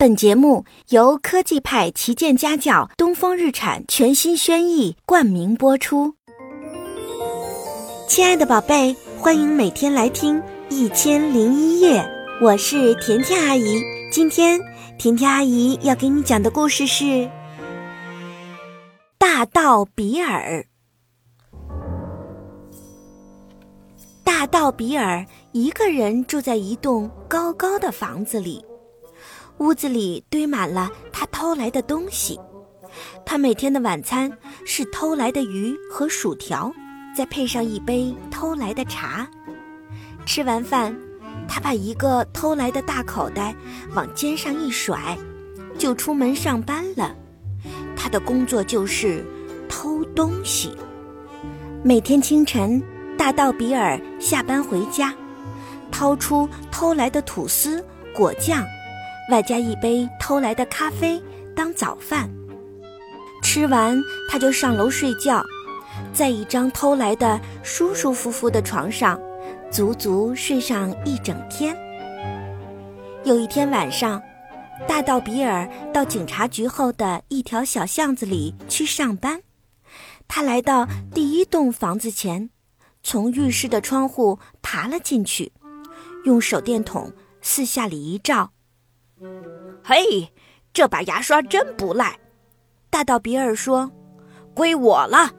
本节目由科技派旗舰家教东风日产全新轩逸冠名播出。亲爱的宝贝，欢迎每天来听《一千零一夜》，我是甜甜阿姨。今天甜甜阿姨要给你讲的故事是《大盗比尔》。大盗比尔一个人住在一栋高高的房子里。屋子里堆满了他偷来的东西，他每天的晚餐是偷来的鱼和薯条，再配上一杯偷来的茶。吃完饭，他把一个偷来的大口袋往肩上一甩，就出门上班了。他的工作就是偷东西。每天清晨，大盗比尔下班回家，掏出偷来的吐司、果酱。外加一杯偷来的咖啡当早饭，吃完他就上楼睡觉，在一张偷来的舒舒服服的床上，足足睡上一整天。有一天晚上，大盗比尔到警察局后的一条小巷子里去上班，他来到第一栋房子前，从浴室的窗户爬了进去，用手电筒四下里一照。嘿，这把牙刷真不赖，大盗比尔说：“归我了。”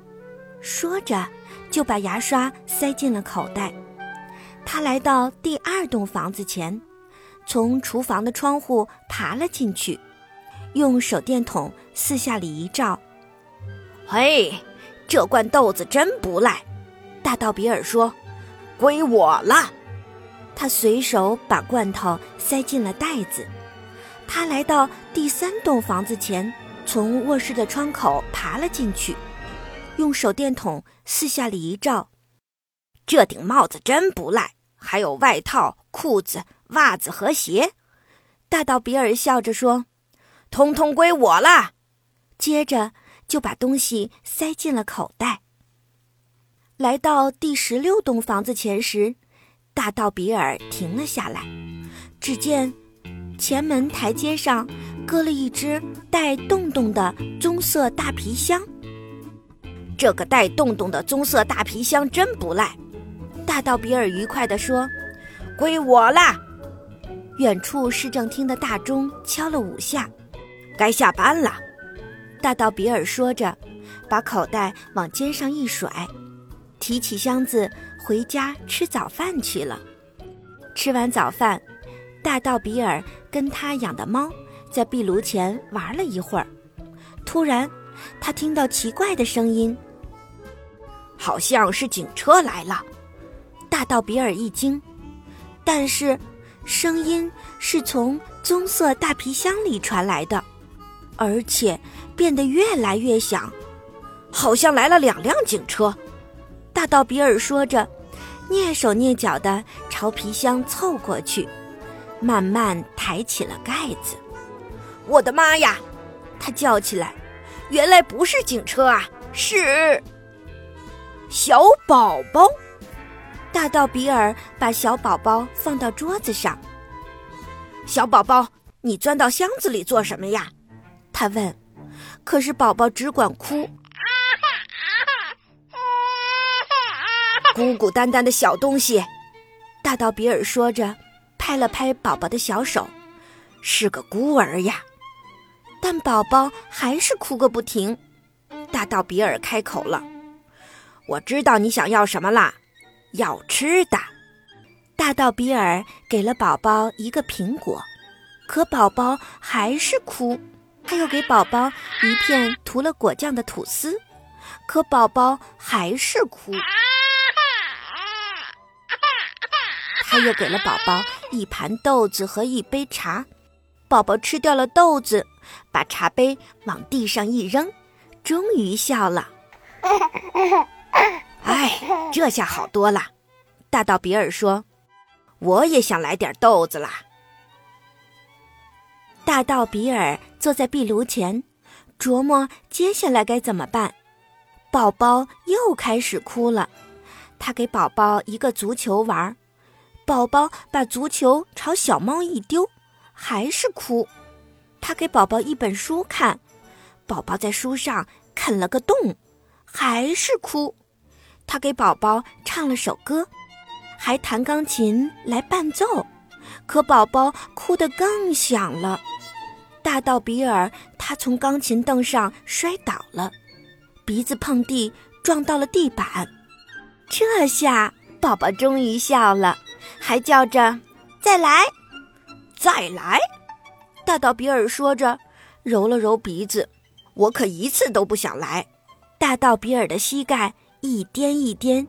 说着，就把牙刷塞进了口袋。他来到第二栋房子前，从厨房的窗户爬了进去，用手电筒四下里一照。嘿，这罐豆子真不赖，大盗比尔说：“归我了。”他随手把罐头塞进了袋子。他来到第三栋房子前，从卧室的窗口爬了进去，用手电筒四下里一照，这顶帽子真不赖，还有外套、裤子、袜子和鞋。大盗比尔笑着说：“通通归我了。”接着就把东西塞进了口袋。来到第十六栋房子前时，大盗比尔停了下来，只见。前门台阶上搁了一只带洞洞的棕色大皮箱。这个带洞洞的棕色大皮箱真不赖，大盗比尔愉快地说：“归我啦！”远处市政厅的大钟敲了五下，该下班了。大盗比尔说着，把口袋往肩上一甩，提起箱子回家吃早饭去了。吃完早饭。大盗比尔跟他养的猫在壁炉前玩了一会儿，突然，他听到奇怪的声音，好像是警车来了。大盗比尔一惊，但是声音是从棕色大皮箱里传来的，而且变得越来越响，好像来了两辆警车。大盗比尔说着，蹑手蹑脚地朝皮箱凑过去。慢慢抬起了盖子，我的妈呀！他叫起来：“原来不是警车啊，是小宝宝！”大盗比尔把小宝宝放到桌子上。小宝宝，你钻到箱子里做什么呀？他问。可是宝宝只管哭，孤孤单单的小东西。大盗比尔说着。拍了拍宝宝的小手，是个孤儿呀，但宝宝还是哭个不停。大盗比尔开口了：“我知道你想要什么啦，要吃的。”大盗比尔给了宝宝一个苹果，可宝宝还是哭。他又给宝宝一片涂了果酱的吐司，可宝宝还是哭。他又给了宝宝一盘豆子和一杯茶，宝宝吃掉了豆子，把茶杯往地上一扔，终于笑了。哎，这下好多了。大道比尔说：“我也想来点豆子啦。”大道比尔坐在壁炉前，琢磨接下来该怎么办。宝宝又开始哭了，他给宝宝一个足球玩。宝宝把足球朝小猫一丢，还是哭。他给宝宝一本书看，宝宝在书上啃了个洞，还是哭。他给宝宝唱了首歌，还弹钢琴来伴奏，可宝宝哭得更响了。大到比尔，他从钢琴凳上摔倒了，鼻子碰地撞到了地板。这下宝宝终于笑了，还叫着：“再来，再来！”大到比尔说着，揉了揉鼻子：“我可一次都不想来。”大到比尔的膝盖一颠一颠，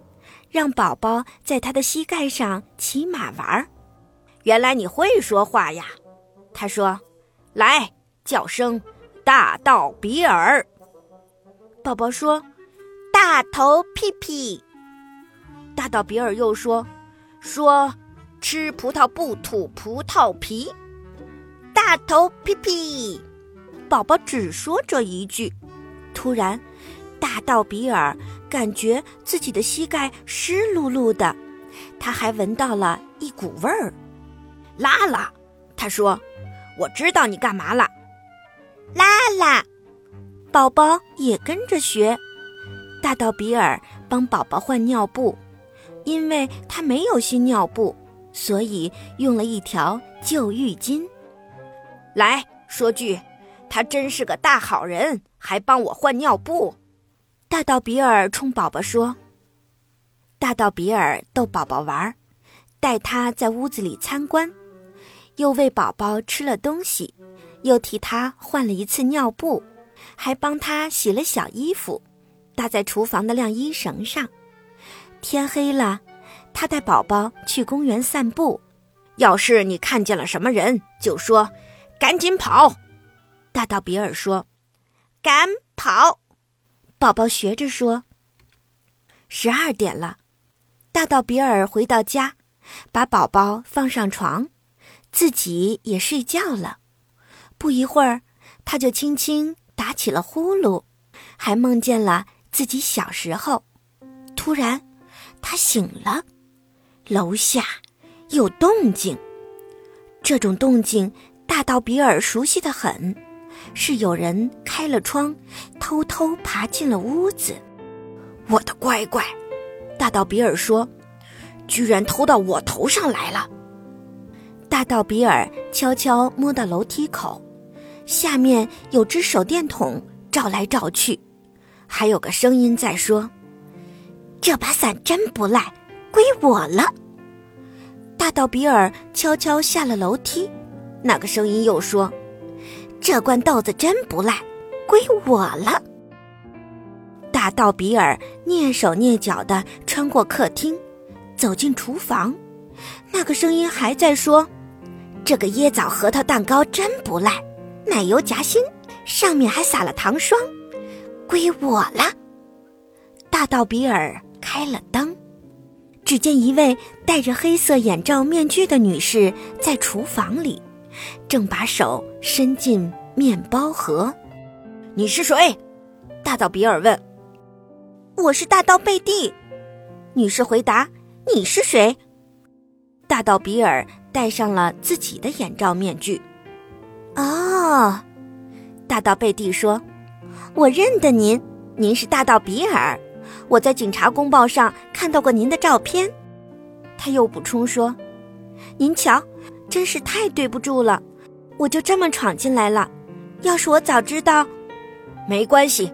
让宝宝在他的膝盖上骑马玩儿。原来你会说话呀，他说。来，叫声大道比尔。宝宝说：“大头屁屁。”大道比尔又说：“说吃葡萄不吐葡萄皮。”大头屁屁。宝宝只说这一句。突然，大道比尔感觉自己的膝盖湿漉漉的，他还闻到了一股味儿。拉拉，他说。我知道你干嘛了，拉拉，宝宝也跟着学。大道比尔帮宝宝换尿布，因为他没有新尿布，所以用了一条旧浴巾。来说句，他真是个大好人，还帮我换尿布。大道比尔冲宝宝说：“大道比尔逗宝宝玩，带他在屋子里参观。”又喂宝宝吃了东西，又替他换了一次尿布，还帮他洗了小衣服，搭在厨房的晾衣绳上。天黑了，他带宝宝去公园散步。要是你看见了什么人，就说：“赶紧跑！”大道比尔说：“赶跑！”宝宝学着说。十二点了，大道比尔回到家，把宝宝放上床。自己也睡觉了，不一会儿，他就轻轻打起了呼噜，还梦见了自己小时候。突然，他醒了，楼下有动静，这种动静大到比尔熟悉的很，是有人开了窗，偷偷爬进了屋子。我的乖乖，大到比尔说：“居然偷到我头上来了。”大道比尔悄悄摸到楼梯口，下面有只手电筒照来照去，还有个声音在说：“这把伞真不赖，归我了。”大道比尔悄悄下了楼梯，那个声音又说：“这罐豆子真不赖，归我了。”大道比尔蹑手蹑脚地穿过客厅，走进厨房，那个声音还在说。这个椰枣核桃蛋糕真不赖，奶油夹心，上面还撒了糖霜，归我了。大道比尔开了灯，只见一位戴着黑色眼罩面具的女士在厨房里，正把手伸进面包盒。你是谁？大道比尔问。我是大道贝蒂。女士回答。你是谁？大道比尔。戴上了自己的眼罩面具。哦，大盗贝蒂说：“我认得您，您是大盗比尔。我在警察公报上看到过您的照片。”他又补充说：“您瞧，真是太对不住了，我就这么闯进来了。要是我早知道，没关系。”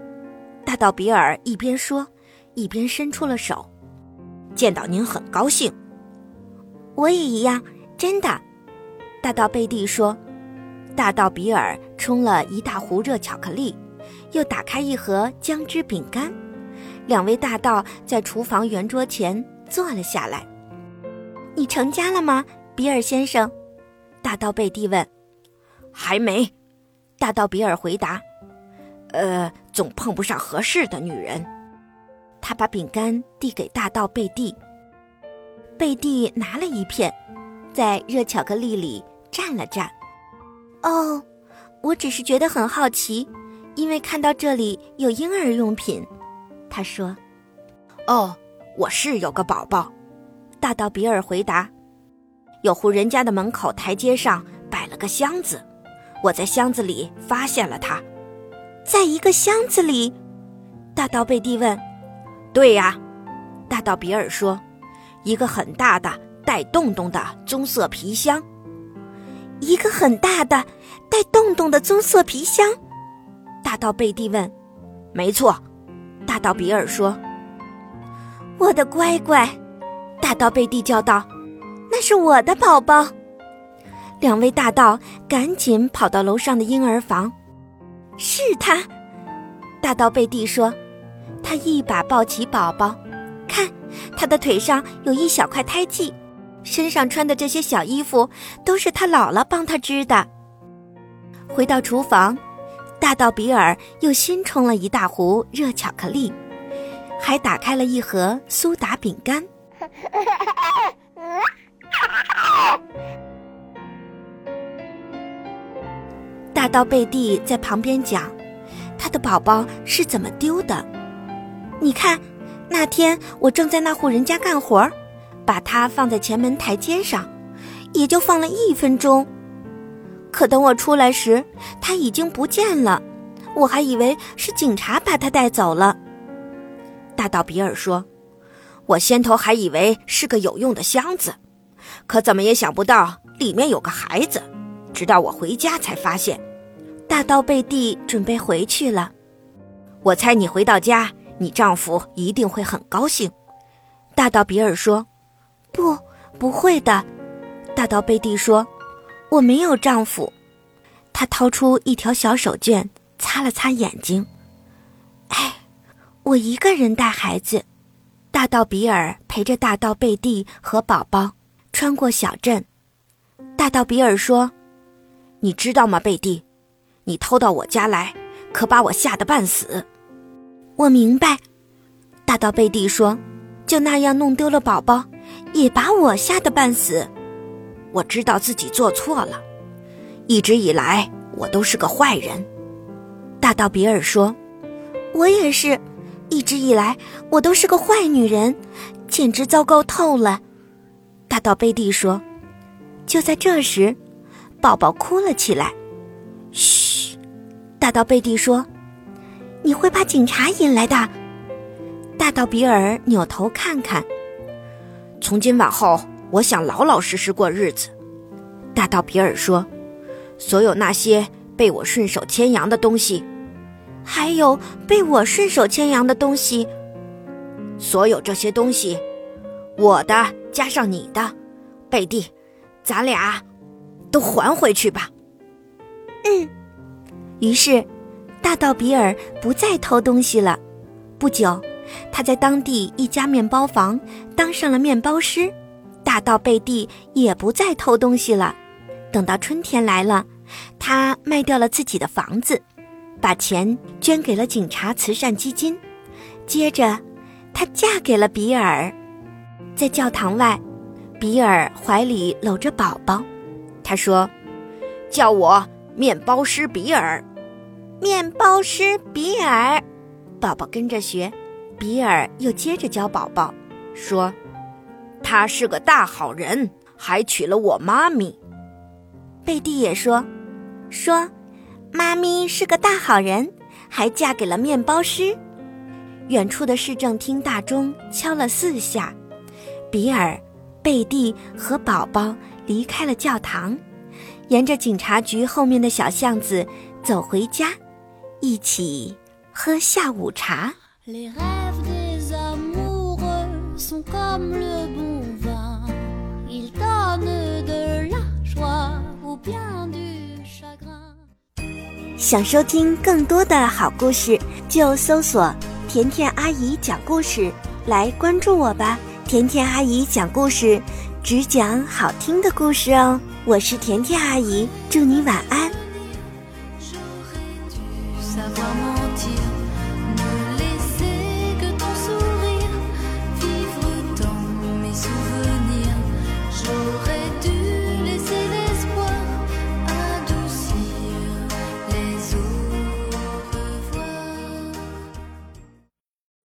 大盗比尔一边说，一边伸出了手。见到您很高兴，我也一样。真的，大道贝蒂说：“大道比尔冲了一大壶热巧克力，又打开一盒姜汁饼干。两位大盗在厨房圆桌前坐了下来。你成家了吗，比尔先生？”大盗贝蒂问。“还没。”大盗比尔回答。“呃，总碰不上合适的女人。”他把饼干递给大盗贝蒂。贝蒂拿了一片。在热巧克力里蘸了蘸。哦，我只是觉得很好奇，因为看到这里有婴儿用品。他说：“哦，我是有个宝宝。”大道比尔回答：“有户人家的门口台阶上摆了个箱子，我在箱子里发现了它。在一个箱子里，大盗贝蒂问：“对呀。”大盗比尔说：“一个很大的带洞洞的棕色皮箱。”一个很大的带洞洞的棕色皮箱。大盗贝蒂问：“没错。”大盗比尔说：“我的乖乖！”大盗贝蒂叫道：“那是我的宝宝。”两位大盗赶紧跑到楼上的婴儿房。是他，大盗贝蒂说：“他一把抱起宝宝，看，他的腿上有一小块胎记，身上穿的这些小衣服都是他姥姥帮他织的。”回到厨房，大盗比尔又新冲了一大壶热巧克力，还打开了一盒苏打饼干。大盗贝蒂在旁边讲：“他的宝宝是怎么丢的？你看，那天我正在那户人家干活，把它放在前门台阶上，也就放了一分钟。可等我出来时，他已经不见了，我还以为是警察把他带走了。”大盗比尔说：“我先头还以为是个有用的箱子，可怎么也想不到里面有个孩子，直到我回家才发现。”大盗贝蒂准备回去了，我猜你回到家，你丈夫一定会很高兴。大盗比尔说：“不，不会的。”大盗贝蒂说：“我没有丈夫。”他掏出一条小手绢，擦了擦眼睛。“哎，我一个人带孩子。”大道比尔陪着大道贝蒂和宝宝穿过小镇。大道比尔说：“你知道吗，贝蒂？”你偷到我家来，可把我吓得半死。我明白，大道贝蒂说：“就那样弄丢了宝宝，也把我吓得半死。”我知道自己做错了，一直以来我都是个坏人。大道比尔说：“我也是，一直以来我都是个坏女人，简直糟糕透了。”大道贝蒂说：“就在这时，宝宝哭了起来。”嘘。大道贝蒂说：“你会把警察引来的。”大道比尔扭头看看。从今往后，我想老老实实过日子。大盗比尔说：“所有那些被我顺手牵羊的东西，还有被我顺手牵羊的东西，所有这些东西，我的加上你的，贝蒂，咱俩都还回去吧。”嗯。于是，大盗比尔不再偷东西了。不久，他在当地一家面包房当上了面包师。大盗贝蒂也不再偷东西了。等到春天来了，他卖掉了自己的房子，把钱捐给了警察慈善基金。接着，她嫁给了比尔。在教堂外，比尔怀里搂着宝宝，他说：“叫我。”面包师比尔，面包师比尔，宝宝跟着学。比尔又接着教宝宝，说：“他是个大好人，还娶了我妈咪。”贝蒂也说：“说，妈咪是个大好人，还嫁给了面包师。”远处的市政厅大钟敲了四下，比尔、贝蒂和宝宝离开了教堂。沿着警察局后面的小巷子走回家，一起喝下午茶。想收听更多的好故事，就搜索“甜甜阿姨讲故事”来关注我吧。甜甜阿姨讲故事，只讲好听的故事哦。我是甜甜阿姨，祝你晚安。